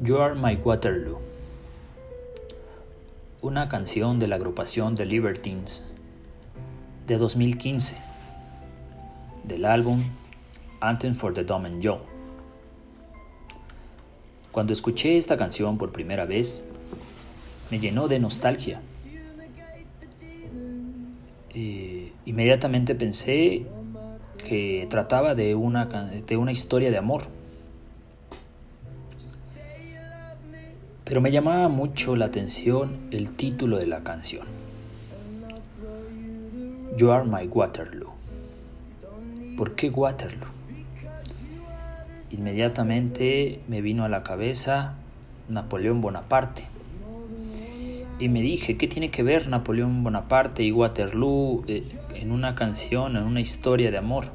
You Are My Waterloo, una canción de la agrupación The Libertines de 2015, del álbum Anthem for the Dumb and Joe. Cuando escuché esta canción por primera vez, me llenó de nostalgia. Eh, inmediatamente pensé que trataba de una, de una historia de amor Pero me llamaba mucho la atención el título de la canción. You are my Waterloo. ¿Por qué Waterloo? Inmediatamente me vino a la cabeza Napoleón Bonaparte. Y me dije, ¿qué tiene que ver Napoleón Bonaparte y Waterloo eh, en una canción, en una historia de amor?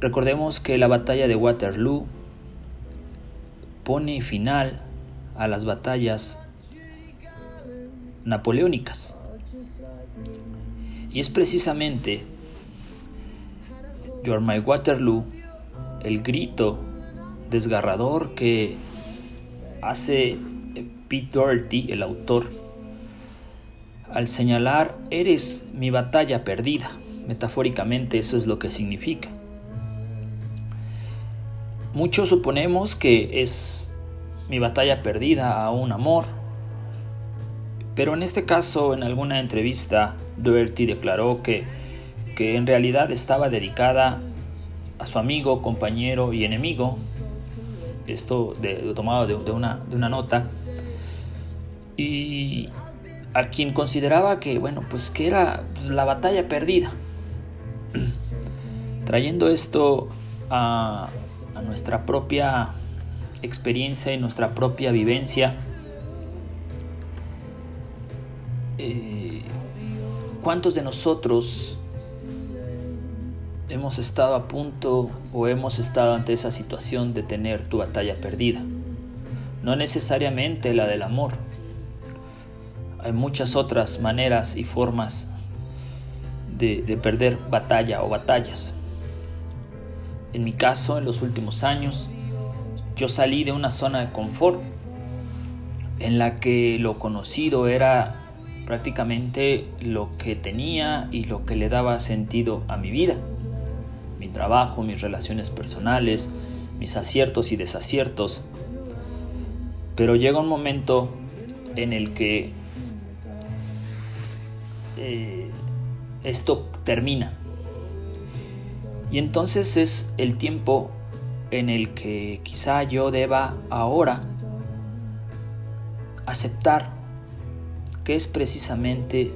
Recordemos que la batalla de Waterloo pone final a las batallas napoleónicas. Y es precisamente You are my Waterloo, el grito desgarrador que hace Pete Doherty, el autor, al señalar eres mi batalla perdida. Metafóricamente eso es lo que significa. Muchos suponemos que es mi batalla perdida a un amor, pero en este caso, en alguna entrevista, Doherty declaró que, que en realidad estaba dedicada a su amigo, compañero y enemigo, esto de, tomado de, una, de una nota, y a quien consideraba que, bueno, pues que era pues, la batalla perdida. Trayendo esto a, nuestra propia experiencia y nuestra propia vivencia, eh, ¿cuántos de nosotros hemos estado a punto o hemos estado ante esa situación de tener tu batalla perdida? No necesariamente la del amor. Hay muchas otras maneras y formas de perder batalla o batallas. En mi caso, en los últimos años, yo salí de una zona de confort en la que lo conocido era prácticamente lo que tenía y lo que le daba sentido a mi vida. Mi trabajo, mis relaciones personales, mis aciertos y desaciertos. Pero llega un momento en el que eh, esto termina y entonces es el tiempo en el que quizá yo deba ahora aceptar que es precisamente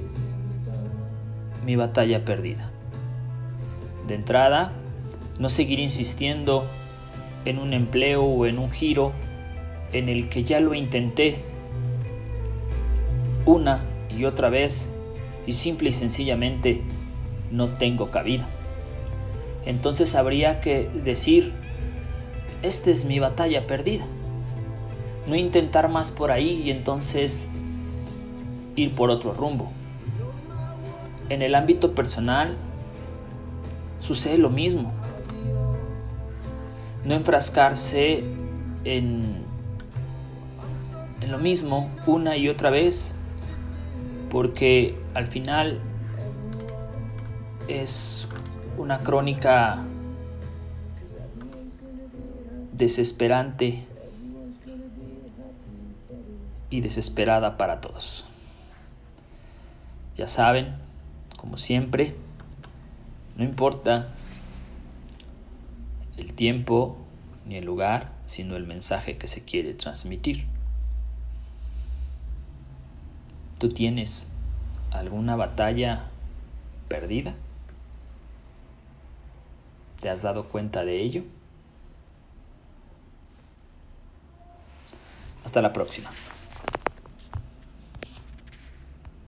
mi batalla perdida. De entrada, no seguir insistiendo en un empleo o en un giro en el que ya lo intenté una y otra vez y simple y sencillamente no tengo cabida entonces habría que decir, esta es mi batalla perdida. No intentar más por ahí y entonces ir por otro rumbo. En el ámbito personal sucede lo mismo. No enfrascarse en, lo mismo una y otra vez, porque al final es una crónica desesperante y desesperada para todos. Ya saben, como siempre, no importa el tiempo ni el lugar, sino el mensaje que se quiere transmitir. ¿Tú tienes alguna batalla perdida? ¿Te has dado cuenta de ello? Hasta la próxima.